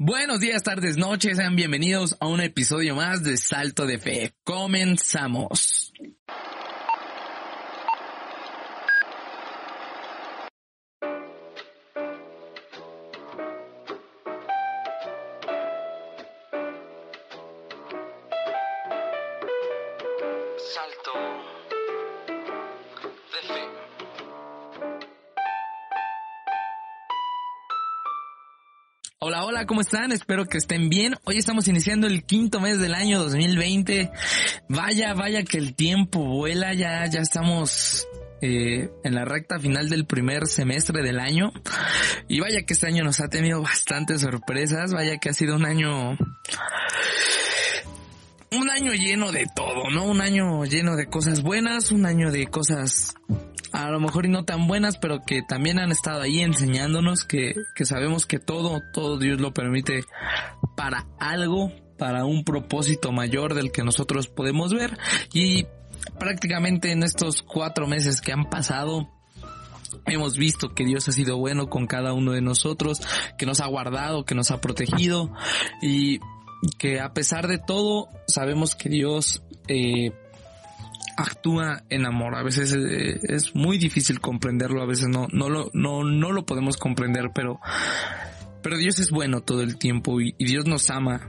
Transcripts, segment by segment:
Buenos días, tardes, noches, sean bienvenidos a un episodio más de Salto de Fe. Comenzamos. Salto Hola, hola, ¿cómo están? Espero que estén bien. Hoy estamos iniciando el quinto mes del año 2020. Vaya, vaya que el tiempo vuela, ya, ya estamos eh, en la recta final del primer semestre del año. Y vaya que este año nos ha tenido bastantes sorpresas, vaya que ha sido un año un año lleno de todo, ¿no? Un año lleno de cosas buenas, un año de cosas a lo mejor y no tan buenas, pero que también han estado ahí enseñándonos que, que sabemos que todo, todo Dios lo permite para algo, para un propósito mayor del que nosotros podemos ver. Y prácticamente en estos cuatro meses que han pasado, Hemos visto que Dios ha sido bueno con cada uno de nosotros, que nos ha guardado, que nos ha protegido y que a pesar de todo sabemos que Dios eh, actúa en amor. A veces eh, es muy difícil comprenderlo, a veces no, no lo, no, no lo podemos comprender, pero, pero Dios es bueno todo el tiempo y, y Dios nos ama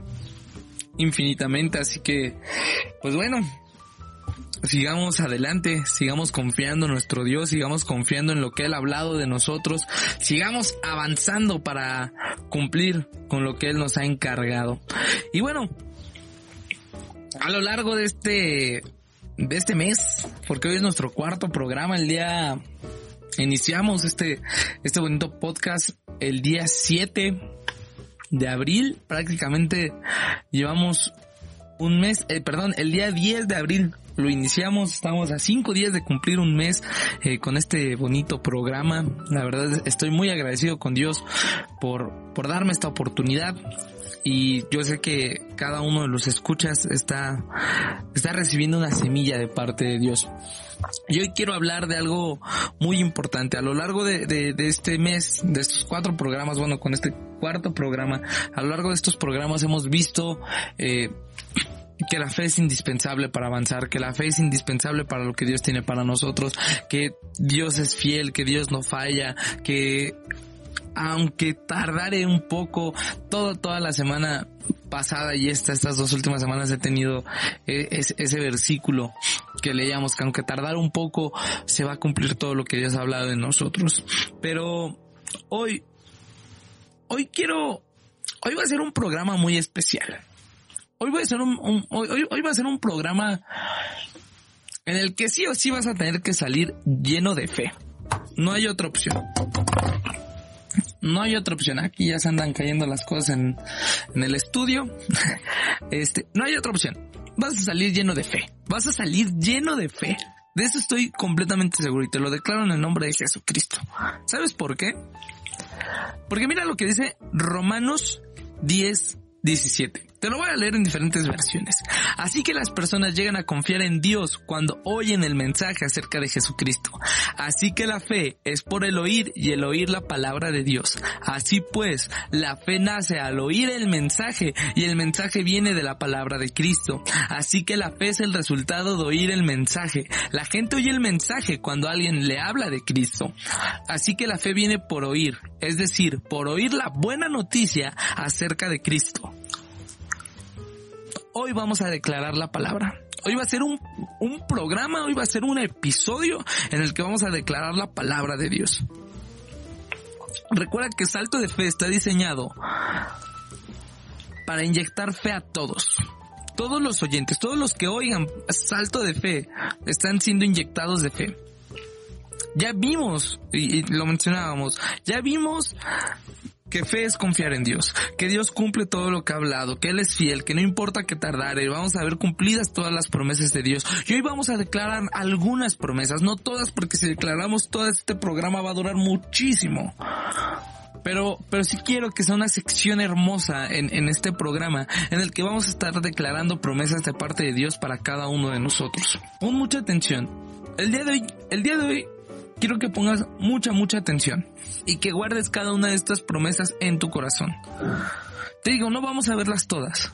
infinitamente, así que, pues bueno, sigamos adelante, sigamos confiando en nuestro Dios, sigamos confiando en lo que Él ha hablado de nosotros, sigamos avanzando para cumplir con lo que Él nos ha encargado. Y bueno, a lo largo de este, de este mes, porque hoy es nuestro cuarto programa, el día, iniciamos este, este bonito podcast el día 7 de abril, prácticamente llevamos un mes, eh, perdón, el día 10 de abril lo iniciamos, estamos a cinco días de cumplir un mes eh, con este bonito programa. La verdad estoy muy agradecido con Dios por, por darme esta oportunidad. Y yo sé que cada uno de los escuchas está, está recibiendo una semilla de parte de Dios. Y hoy quiero hablar de algo muy importante. A lo largo de, de, de, este mes, de estos cuatro programas, bueno, con este cuarto programa, a lo largo de estos programas hemos visto eh, que la fe es indispensable para avanzar, que la fe es indispensable para lo que Dios tiene para nosotros, que Dios es fiel, que Dios no falla, que aunque tardare un poco, todo, toda la semana pasada y esta, estas dos últimas semanas he tenido ese, ese versículo que leíamos, que aunque tardara un poco, se va a cumplir todo lo que Dios ha hablado de nosotros. Pero hoy, hoy quiero, hoy va a ser un programa muy especial. Hoy voy a un, un hoy, hoy va a ser un programa en el que sí o sí vas a tener que salir lleno de fe. No hay otra opción. No hay otra opción. Aquí ya se andan cayendo las cosas en, el estudio. Este, no hay otra opción. Vas a salir lleno de fe. Vas a salir lleno de fe. De eso estoy completamente seguro y te lo declaro en el nombre de Jesucristo. ¿Sabes por qué? Porque mira lo que dice Romanos 10, 17. Te lo voy a leer en diferentes versiones. Así que las personas llegan a confiar en Dios cuando oyen el mensaje acerca de Jesucristo. Así que la fe es por el oír y el oír la palabra de Dios. Así pues, la fe nace al oír el mensaje y el mensaje viene de la palabra de Cristo. Así que la fe es el resultado de oír el mensaje. La gente oye el mensaje cuando alguien le habla de Cristo. Así que la fe viene por oír, es decir, por oír la buena noticia acerca de Cristo hoy vamos a declarar la palabra. Hoy va a ser un, un, programa, hoy va a ser un episodio en el que vamos a declarar la palabra de Dios. Recuerda que Salto de Fe está diseñado para inyectar fe a todos. Todos los oyentes, todos los que oigan Salto de Fe están siendo inyectados de fe. Ya vimos, y, y lo mencionábamos, ya vimos que fe es confiar en Dios, que Dios cumple todo lo que ha hablado, que Él es fiel, que no importa que tardare, vamos a ver cumplidas todas las promesas de Dios. Y hoy vamos a declarar algunas promesas, no todas, porque si declaramos todo este programa va a durar muchísimo. Pero, pero sí quiero que sea una sección hermosa en, en este programa, en el que vamos a estar declarando promesas de parte de Dios para cada uno de nosotros. Pon mucha atención. El día de hoy, el día de hoy, quiero que pongas mucha, mucha atención y que guardes cada una de estas promesas en tu corazón. Te digo, no vamos a verlas todas,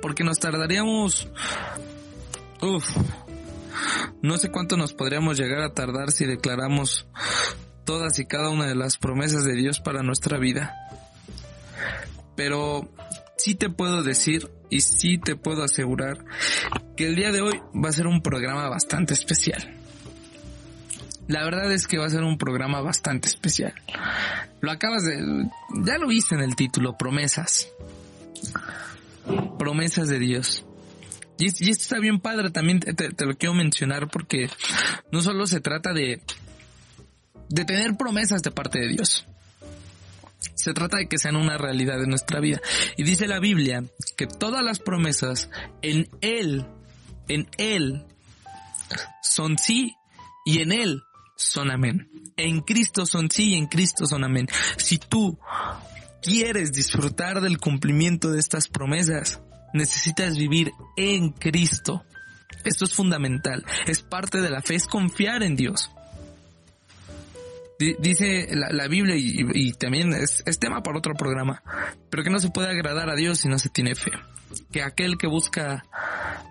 porque nos tardaríamos, Uf, no sé cuánto nos podríamos llegar a tardar si declaramos todas y cada una de las promesas de Dios para nuestra vida. Pero sí te puedo decir y sí te puedo asegurar que el día de hoy va a ser un programa bastante especial. La verdad es que va a ser un programa bastante especial. Lo acabas de... ya lo viste en el título, promesas. Promesas de Dios. Y, esto está bien padre, también te, lo quiero mencionar porque no solo se trata de, de tener promesas de parte de Dios. Se trata de que sean una realidad en nuestra vida. Y dice la Biblia que todas las promesas en Él, en Él, son sí y en Él son amén. En Cristo son sí en Cristo son amén. Si tú quieres disfrutar del cumplimiento de estas promesas, necesitas vivir en Cristo. Esto es fundamental. Es parte de la fe, es confiar en Dios. Dice la, Biblia y, también es, tema para otro programa, pero que no se puede agradar a Dios si no se tiene fe. Que aquel que busca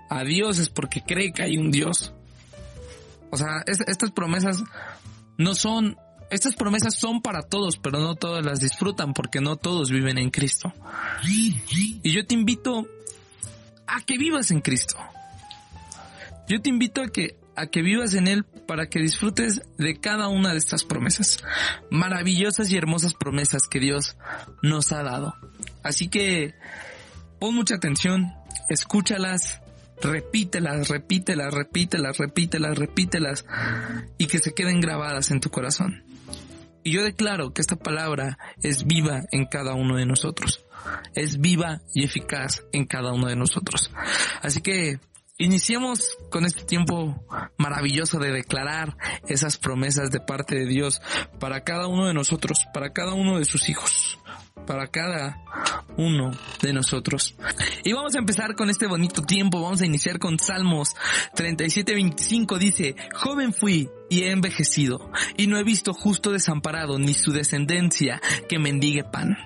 a Dios es porque cree que hay un Dios. O sea, es, estas promesas no son, estas promesas son para todos, pero no todos las disfrutan porque no todos viven en Cristo. Y yo te invito a que vivas en Cristo. Yo te invito a que a que vivas en Él para que disfrutes de cada una de estas promesas. Maravillosas y hermosas promesas que Dios nos ha dado. Así que pon mucha atención, escúchalas, repítelas, repítelas, repítelas, repítelas, repítelas y que se queden grabadas en tu corazón. Y yo declaro que esta palabra es viva en cada uno de nosotros. Es viva y eficaz en cada uno de nosotros. Así que Iniciemos con este tiempo maravilloso de declarar esas promesas de parte de Dios para cada uno de nosotros, para cada uno de sus hijos, para cada uno de nosotros. Y vamos a empezar con este bonito tiempo, vamos a iniciar con Salmos 37-25, dice, joven fui y he envejecido, y no he visto justo desamparado ni su descendencia que mendigue pan.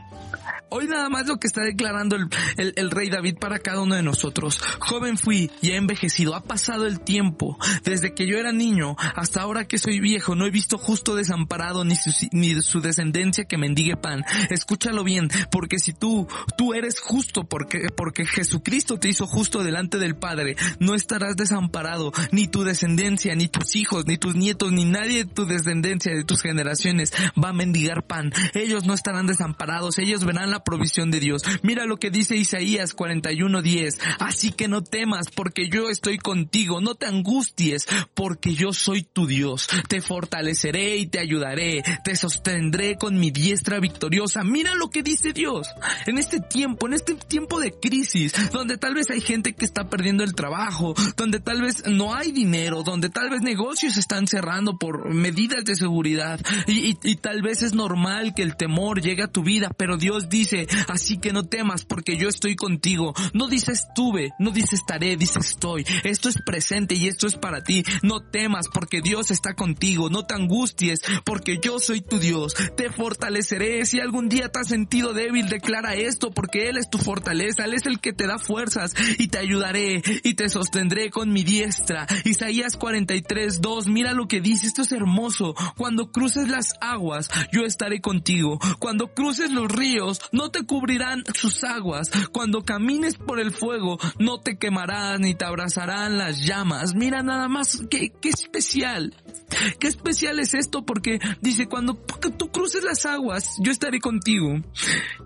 Hoy nada más lo que está declarando el, el, rey David para cada uno de nosotros. Joven fui y he envejecido. Ha pasado el tiempo. Desde que yo era niño hasta ahora que soy viejo. No he visto justo desamparado ni su, ni su descendencia que mendigue pan. Escúchalo bien. Porque si tú, tú eres justo porque, porque Jesucristo te hizo justo delante del Padre, no estarás desamparado. Ni tu descendencia, ni tus hijos, ni tus nietos, ni nadie de tu descendencia, de tus generaciones va a mendigar pan. Ellos no estarán desamparados. Ellos verán la provisión de Dios. Mira lo que dice Isaías 41:10. Así que no temas porque yo estoy contigo. No te angusties porque yo soy tu Dios. Te fortaleceré y te ayudaré. Te sostendré con mi diestra victoriosa. Mira lo que dice Dios. En este tiempo, en este tiempo de crisis, donde tal vez hay gente que está perdiendo el trabajo, donde tal vez no hay dinero, donde tal vez negocios están cerrando por medidas de seguridad y, y, y tal vez es normal que el temor llegue a tu vida, pero Dios dice, así que no temas porque yo estoy contigo. No dice estuve, no dice estaré, dice estoy. Esto es presente y esto es para ti. No temas porque Dios está contigo. No te angusties porque yo soy tu Dios. Te fortaleceré. Si algún día te has sentido débil, declara esto porque Él es tu fortaleza. Él es el que te da fuerzas y te ayudaré y te sostendré con mi diestra. Isaías 43, 2. Mira lo que dice. Esto es hermoso. Cuando cruces las aguas, yo estaré contigo. Cuando cruces los ríos, no te cubrirán sus aguas. Cuando camines por el fuego, no te quemarás ni te abrazarán las llamas. Mira nada más, qué, qué especial. Qué especial es esto porque dice, cuando tú cruces las aguas, yo estaré contigo.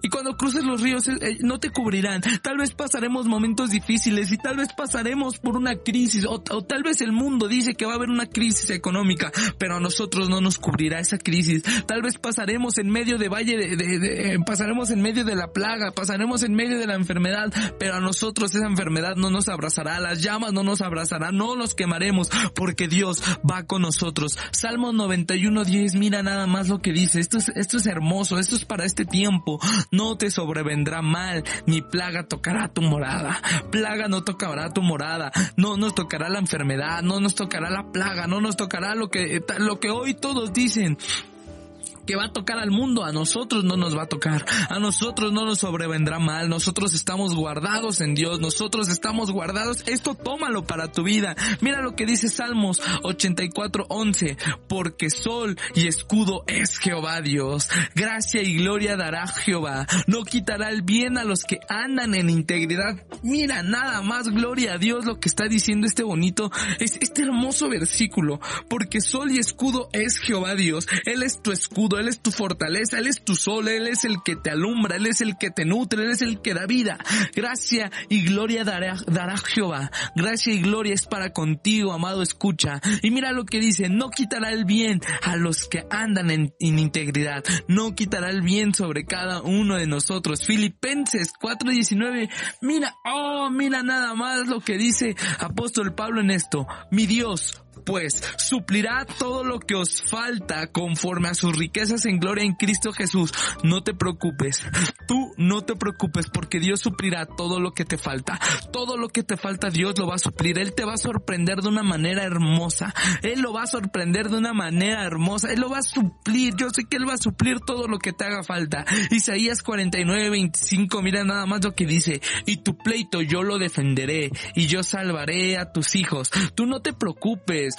Y cuando cruces los ríos, eh, eh, no te cubrirán. Tal vez pasaremos momentos difíciles y tal vez pasaremos por una crisis o, tal vez el mundo dice que va a haber una crisis económica, pero a nosotros no nos cubrirá esa crisis. Tal vez pasaremos en medio de valle de, de, pasaremos en medio de la plaga, pasaremos en medio de la enfermedad, pero a nosotros esa enfermedad no nos abrazará, las llamas no nos abrazarán, no los quemaremos, porque Dios va con nosotros. Salmo 91, 10, mira nada más lo que dice. Esto es, esto es hermoso, esto es para este tiempo. No te sobrevendrá mal, ni plaga tocará tu morada. Plaga no tocará tu morada. No nos tocará la enfermedad, no nos tocará la plaga, no nos tocará lo que, lo que hoy todos dicen que va a tocar al mundo, a nosotros no nos va a tocar, a nosotros no nos sobrevendrá mal, nosotros estamos guardados en Dios, nosotros estamos guardados, esto tómalo para tu vida. Mira lo que dice Salmos 84, 11, porque sol y escudo es Jehová Dios, gracia y gloria dará Jehová, no quitará el bien a los que andan en integridad. Mira, nada más gloria a Dios lo que está diciendo este bonito, es este hermoso versículo, porque sol y escudo es Jehová Dios, Él es tu escudo, él es tu fortaleza, Él es tu sol, Él es el que te alumbra, Él es el que te nutre, Él es el que da vida. Gracia y gloria dará, dará Jehová. Gracia y gloria es para contigo, amado escucha. Y mira lo que dice, no quitará el bien a los que andan en, en integridad, no quitará el bien sobre cada uno de nosotros. Filipenses 4:19, mira, oh, mira nada más lo que dice apóstol Pablo en esto. Mi Dios, pues suplirá todo lo que os falta conforme a sus riquezas en gloria en Cristo Jesús. No te preocupes, tú no te preocupes porque Dios suplirá todo lo que te falta. Todo lo que te falta Dios lo va a suplir. Él te va a sorprender de una manera hermosa. Él lo va a sorprender de una manera hermosa. Él lo va a suplir. Yo sé que Él va a suplir todo lo que te haga falta. Isaías 49, 25, mira nada más lo que dice. Y tu pleito yo lo defenderé y yo salvaré a tus hijos. Tú no te preocupes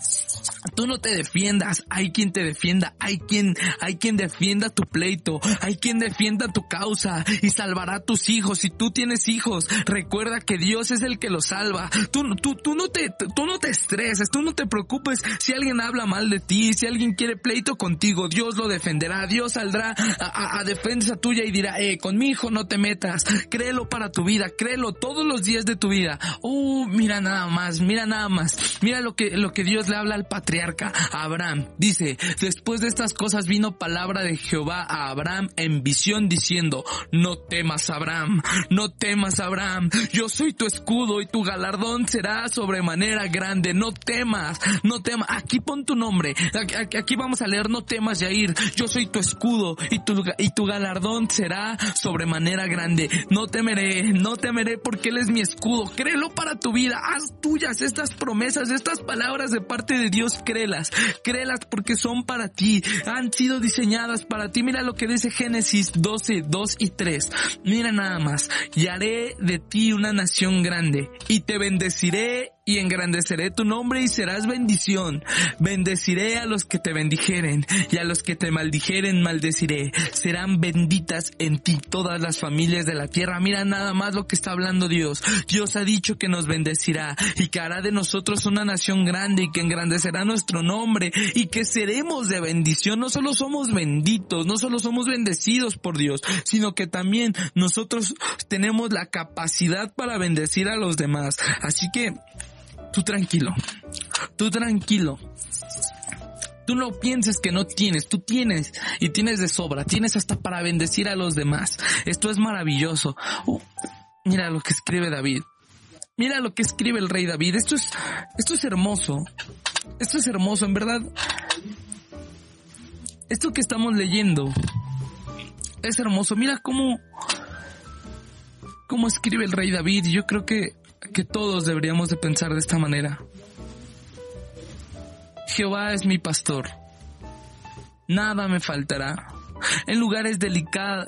Tú no te defiendas, hay quien te defienda, hay quien, hay quien defienda tu pleito, hay quien defienda tu causa y salvará a tus hijos. Si tú tienes hijos, recuerda que Dios es el que los salva. Tú, tú, tú no te, tú no te estreses, tú no te preocupes si alguien habla mal de ti, si alguien quiere pleito contigo, Dios lo defenderá, Dios saldrá a, a defensa tuya y dirá, eh, con mi hijo no te metas, créelo para tu vida, créelo todos los días de tu vida. Uh, mira nada más, mira nada más, mira lo que, lo que Dios le habla al patriarca Abraham. Dice, después de estas cosas vino palabra de Jehová a Abraham en visión diciendo, no temas Abraham, no temas Abraham, yo soy tu escudo y tu galardón será sobremanera grande, no temas, no temas, aquí pon tu nombre, aquí, vamos a leer, no temas Yair, yo soy tu escudo y tu, y tu galardón será sobremanera grande, no temeré, no temeré porque él es mi escudo, créelo para tu vida, haz tuyas estas promesas, estas palabras palabras de parte de Dios, créelas, créelas porque son para ti, han sido diseñadas para ti. Mira lo que dice Génesis 12, 2 y 3. Mira nada más, y haré de ti una nación grande y te bendeciré y engrandeceré tu nombre y serás bendición. Bendeciré a los que te bendijeren y a los que te maldijeren maldeciré. Serán benditas en ti todas las familias de la tierra. Mira nada más lo que está hablando Dios. Dios ha dicho que nos bendecirá y que hará de nosotros una nación grande y que engrandecerá nuestro nombre y que seremos de bendición. No solo somos benditos, no solo somos bendecidos por Dios, sino que también nosotros tenemos la capacidad para bendecir a los demás. Así que Tú tranquilo. Tú tranquilo. Tú no pienses que no tienes, tú tienes y tienes de sobra, tienes hasta para bendecir a los demás. Esto es maravilloso. Uh, mira lo que escribe David. Mira lo que escribe el rey David. Esto es, esto es hermoso. Esto es hermoso, en verdad. Esto que estamos leyendo es hermoso. Mira cómo, cómo escribe el rey David. Yo creo que que todos deberíamos de pensar de esta manera. Jehová es mi pastor. Nada me faltará. En lugares delicados,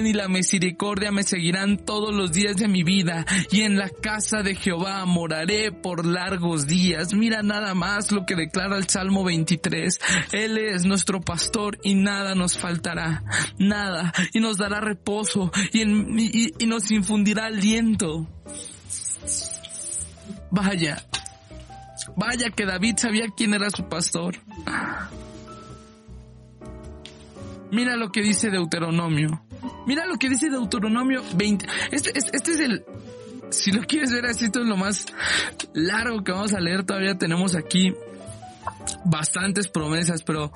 y la misericordia me seguirán todos los días de mi vida, y en la casa de Jehová moraré por largos días. Mira nada más lo que declara el Salmo 23. Él es nuestro pastor y nada nos faltará, nada, y nos dará reposo y, en- y- nos infundirá aliento. Vaya, vaya que David sabía quién era su pastor. Mira lo que dice Deuteronomio. Mira lo que dice Deuteronomio 20. Este, este, este es el... Si lo quieres ver así, esto es lo más largo que vamos a leer. Todavía tenemos aquí bastantes promesas, pero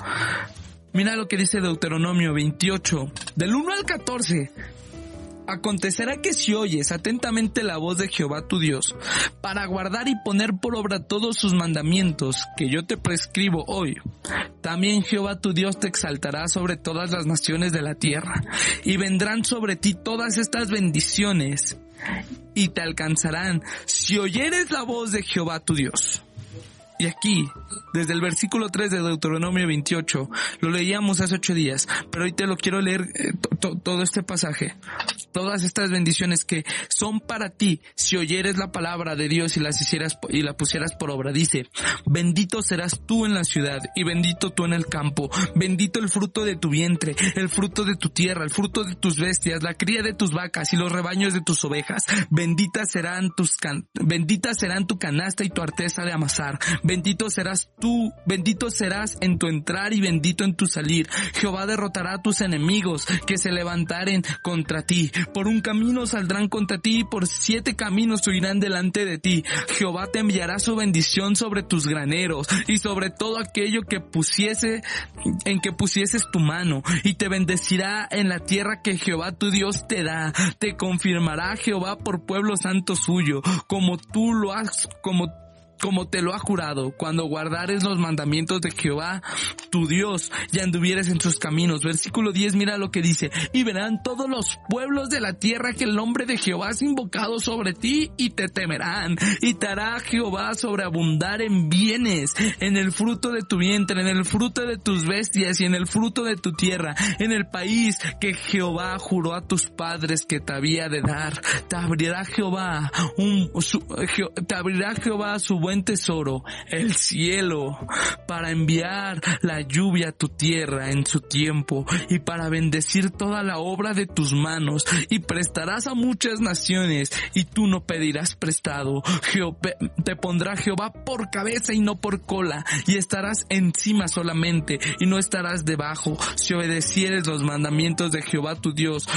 mira lo que dice Deuteronomio 28, del 1 al 14. Acontecerá que si oyes atentamente la voz de Jehová tu Dios, para guardar y poner por obra todos sus mandamientos que yo te prescribo hoy, también Jehová tu Dios te exaltará sobre todas las naciones de la tierra, y vendrán sobre ti todas estas bendiciones, y te alcanzarán si oyeres la voz de Jehová tu Dios. Y aquí, desde el versículo 3 de Deuteronomio 28, lo leíamos hace ocho días, pero hoy te lo quiero leer eh, to- to- todo este pasaje. Todas estas bendiciones que son para ti si oyeres la palabra de Dios y las hicieras y la pusieras por obra. Dice, bendito serás tú en la ciudad y bendito tú en el campo. Bendito el fruto de tu vientre, el fruto de tu tierra, el fruto de tus bestias, la cría de tus vacas y los rebaños de tus ovejas. Benditas serán tus can- benditas serán tu canasta y tu arteza de amasar. Bendito serás tú, bendito serás en tu entrar y bendito en tu salir. Jehová derrotará a tus enemigos que se levantaren contra ti. Por un camino saldrán contra ti y por siete caminos huirán delante de ti. Jehová te enviará su bendición sobre tus graneros y sobre todo aquello que pusiese, en que pusieses tu mano y te bendecirá en la tierra que Jehová tu Dios te da. Te confirmará Jehová por pueblo santo suyo, como tú lo has, como como te lo ha jurado, cuando guardares los mandamientos de Jehová, tu Dios, y anduvieres en sus caminos. Versículo 10, mira lo que dice, y verán todos los pueblos de la tierra que el nombre de Jehová es invocado sobre ti, y te temerán, y te hará Jehová sobreabundar en bienes, en el fruto de tu vientre, en el fruto de tus bestias, y en el fruto de tu tierra, en el país que Jehová juró a tus padres que te había de dar. Te abrirá Jehová un, su- te abrirá Jehová su tesoro, el cielo, para enviar la lluvia a tu tierra en su tiempo y para bendecir toda la obra de tus manos. Y prestarás a muchas naciones y tú no pedirás prestado. Te pondrá Jehová por cabeza y no por cola y estarás encima solamente y no estarás debajo. Si obedecieres los mandamientos de Jehová tu Dios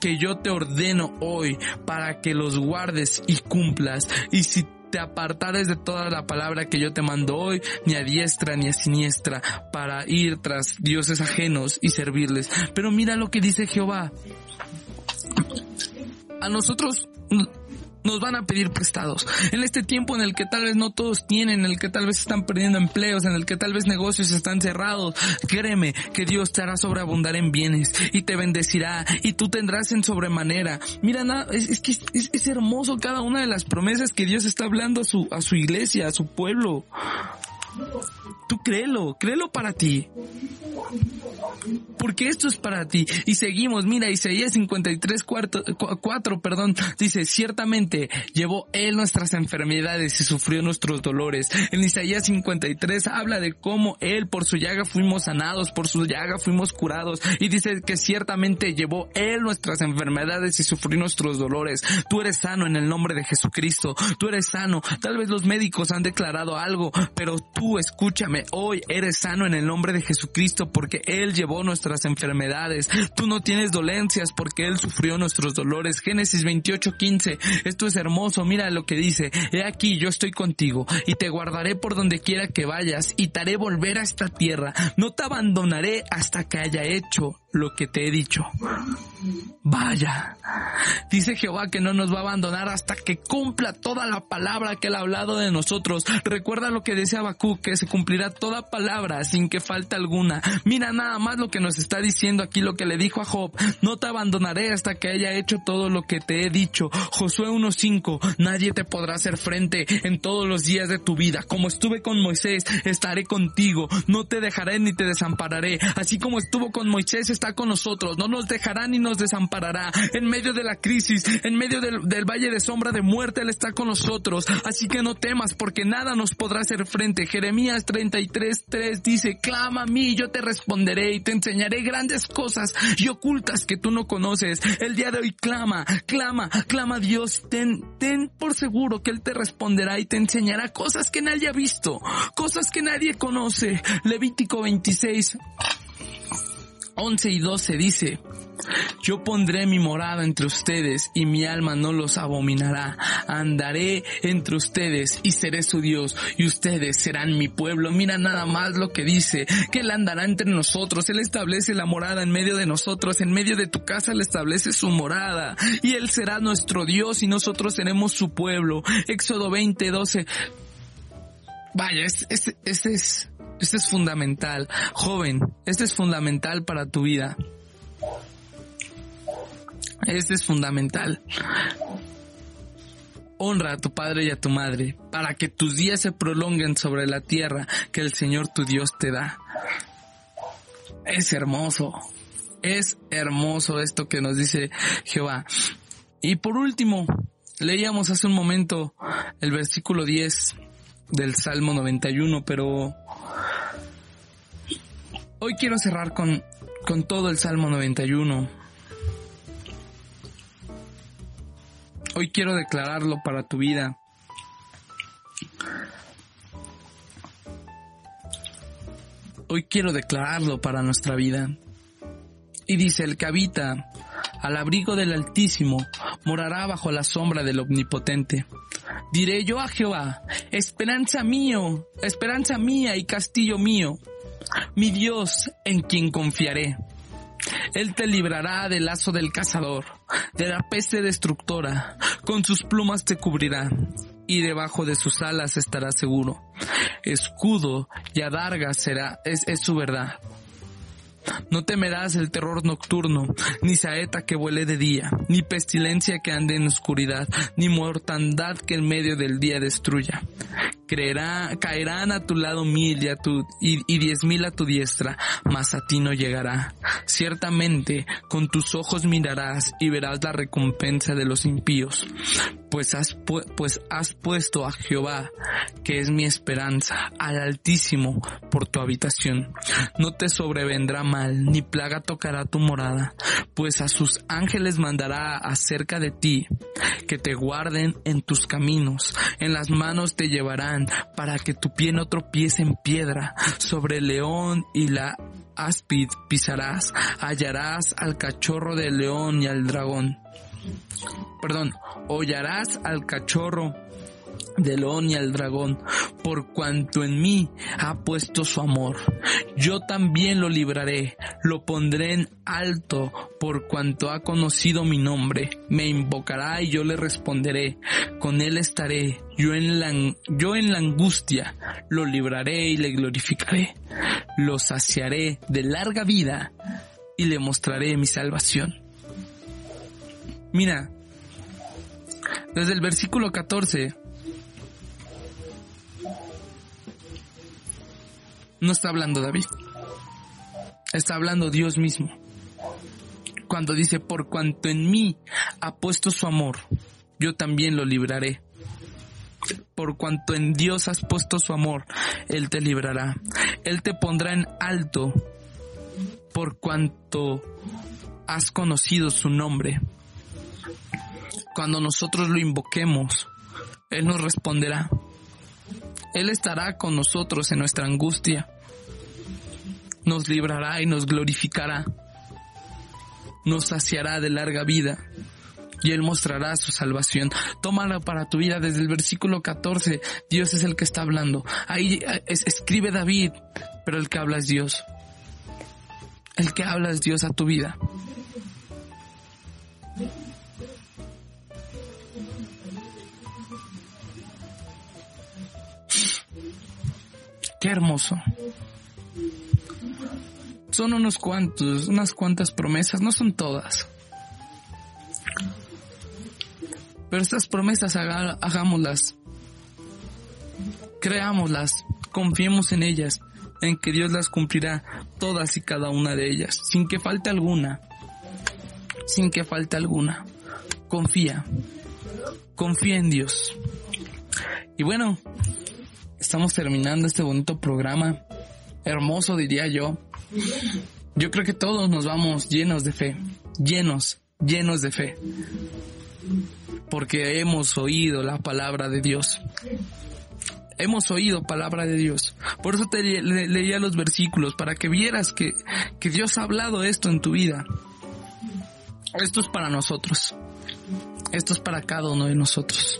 que yo te ordeno hoy para que los guardes y cumplas. Y si te apartares de toda la palabra que yo te mando hoy, ni a diestra ni a siniestra, para ir tras dioses ajenos y servirles. Pero mira lo que dice Jehová. A nosotros nos van a pedir prestados. En este tiempo en el que tal vez no todos tienen, en el que tal vez están perdiendo empleos, en el que tal vez negocios están cerrados, créeme que Dios te hará sobreabundar en bienes y te bendecirá y tú tendrás en sobremanera. Mira, es, es que es- es hermoso cada una de las promesas que Dios está hablando a su, a su iglesia, a su pueblo. Tú créelo, créelo para ti. Porque esto es para ti. Y seguimos, mira, Isaías 53, cuarto, cu- 4, perdón, dice, ciertamente llevó él nuestras enfermedades y sufrió nuestros dolores. En Isaías 53 habla de cómo él por su llaga fuimos sanados, por su llaga fuimos curados. Y dice que ciertamente llevó él nuestras enfermedades y sufrió nuestros dolores. Tú eres sano en el nombre de Jesucristo. Tú eres sano. Tal vez los médicos han declarado algo, pero tú escúchame, hoy eres sano en el nombre de Jesucristo porque él llevó nuestras enfermedades. Tú no tienes dolencias porque Él sufrió nuestros dolores. Génesis 28:15. Esto es hermoso. Mira lo que dice. He aquí, yo estoy contigo y te guardaré por donde quiera que vayas y te haré volver a esta tierra. No te abandonaré hasta que haya hecho lo que te he dicho. Vaya. Dice Jehová que no nos va a abandonar hasta que cumpla toda la palabra que él ha hablado de nosotros. Recuerda lo que decía Bakú, que se cumplirá toda palabra sin que falte alguna. Mira nada más lo que nos está diciendo aquí, lo que le dijo a Job. No te abandonaré hasta que haya hecho todo lo que te he dicho. Josué 1.5. Nadie te podrá hacer frente en todos los días de tu vida. Como estuve con Moisés, estaré contigo. No te dejaré ni te desampararé. Así como estuvo con Moisés, está con nosotros. No nos dejará ni nos desamparará. En medio de la crisis, en medio del, valle de sombra de muerte, Él está con nosotros. Así que no temas porque nada nos podrá hacer frente. Jeremías 33.3 dice, clama a mí, yo te responderé y te enseñaré grandes cosas y ocultas que tú no conoces. El día de hoy clama, clama, clama a Dios. Ten, ten por seguro que Él te responderá y te enseñará cosas que nadie ha visto, cosas que nadie conoce. Levítico 26. 11 y 12 dice, yo pondré mi morada entre ustedes y mi alma no los abominará. Andaré entre ustedes y seré su Dios y ustedes serán mi pueblo. Mira nada más lo que dice, que Él andará entre nosotros. Él establece la morada en medio de nosotros. En medio de tu casa Él establece su morada y Él será nuestro Dios y nosotros seremos su pueblo. Éxodo 20, 12. Vaya, este, este es, este es fundamental. Joven, este es fundamental para tu vida. Este es fundamental. Honra a tu padre y a tu madre para que tus días se prolonguen sobre la tierra que el Señor tu Dios te da. Es hermoso. Es hermoso esto que nos dice Jehová. Y por último, leíamos hace un momento el versículo 10 del Salmo 91, pero hoy quiero cerrar con, con todo el Salmo 91. Hoy quiero declararlo para tu vida. Hoy quiero declararlo para nuestra vida. Y dice, el que habita al abrigo del Altísimo morará bajo la sombra del Omnipotente. Diré yo a Jehová, esperanza mío, esperanza mía y castillo mío, mi Dios en quien confiaré. Él te librará del lazo del cazador, de la peste destructora, con sus plumas te cubrirá, y debajo de sus alas estarás seguro. Escudo y adarga será, es, es su verdad. No temerás el terror nocturno, ni saeta que vuele de día, ni pestilencia que ande en oscuridad, ni mortandad que en medio del día destruya. Creerá, caerán a tu lado mil y, a tu, y, y diez mil a tu diestra, mas a ti no llegará. Ciertamente, con tus ojos mirarás y verás la recompensa de los impíos. Pues has, pu- pues has puesto a Jehová, que es mi esperanza, al Altísimo, por tu habitación. No te sobrevendrá mal, ni plaga tocará tu morada, pues a sus ángeles mandará acerca de ti, que te guarden en tus caminos, en las manos te llevarán, para que tu pie no tropiece en piedra, sobre el león y la áspid pisarás, hallarás al cachorro del león y al dragón. Perdón, hollarás al cachorro del león y al dragón, por cuanto en mí ha puesto su amor. Yo también lo libraré, lo pondré en alto, por cuanto ha conocido mi nombre. Me invocará y yo le responderé. Con él estaré, yo en la, yo en la angustia, lo libraré y le glorificaré. Lo saciaré de larga vida y le mostraré mi salvación. Mira, desde el versículo 14, no está hablando David, está hablando Dios mismo. Cuando dice, por cuanto en mí ha puesto su amor, yo también lo libraré. Por cuanto en Dios has puesto su amor, Él te librará. Él te pondrá en alto, por cuanto has conocido su nombre. Cuando nosotros lo invoquemos, Él nos responderá. Él estará con nosotros en nuestra angustia. Nos librará y nos glorificará, nos saciará de larga vida y Él mostrará su salvación. Tómala para tu vida desde el versículo 14. Dios es el que está hablando. Ahí eh, es- escribe David, pero el que habla es Dios. El que habla es Dios a tu vida. Qué hermoso. Son unos cuantos, unas cuantas promesas, no son todas. Pero estas promesas hagámoslas. Creámoslas, confiemos en ellas, en que Dios las cumplirá todas y cada una de ellas, sin que falte alguna. Sin que falte alguna. Confía. Confía en Dios. Y bueno, estamos terminando este bonito programa. Hermoso diría yo. Yo creo que todos nos vamos llenos de fe. Llenos, llenos de fe. Porque hemos oído la palabra de Dios. Hemos oído palabra de Dios. Por eso te le- le- leía los versículos, para que vieras que, que Dios ha hablado esto en tu vida. Esto es para nosotros. Esto es para cada uno de nosotros.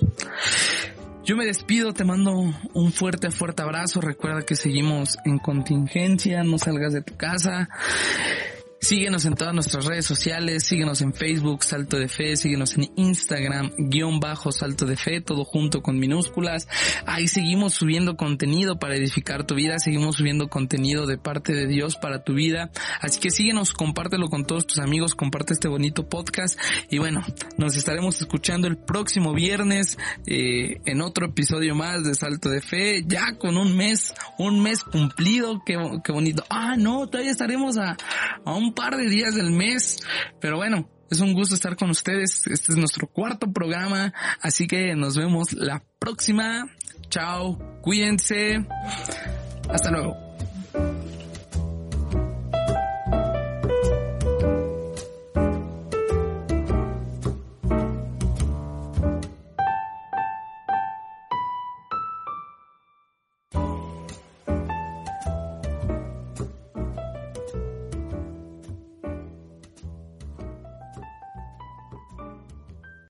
Yo me despido, te mando un fuerte, fuerte abrazo. Recuerda que seguimos en contingencia, no salgas de tu casa. Síguenos en todas nuestras redes sociales, síguenos en Facebook, Salto de Fe, síguenos en Instagram, guion bajo Salto de Fe, todo junto con minúsculas. Ahí seguimos subiendo contenido para edificar tu vida, seguimos subiendo contenido de parte de Dios para tu vida. Así que síguenos, compártelo con todos tus amigos, comparte este bonito podcast y bueno, nos estaremos escuchando el próximo viernes eh, en otro episodio más de Salto de Fe, ya con un mes, un mes cumplido, qué, qué bonito. Ah, no, todavía estaremos a, a un par de días del mes, pero bueno, es un gusto estar con ustedes. Este es nuestro cuarto programa, así que nos vemos la próxima. Chao, cuídense. Hasta luego.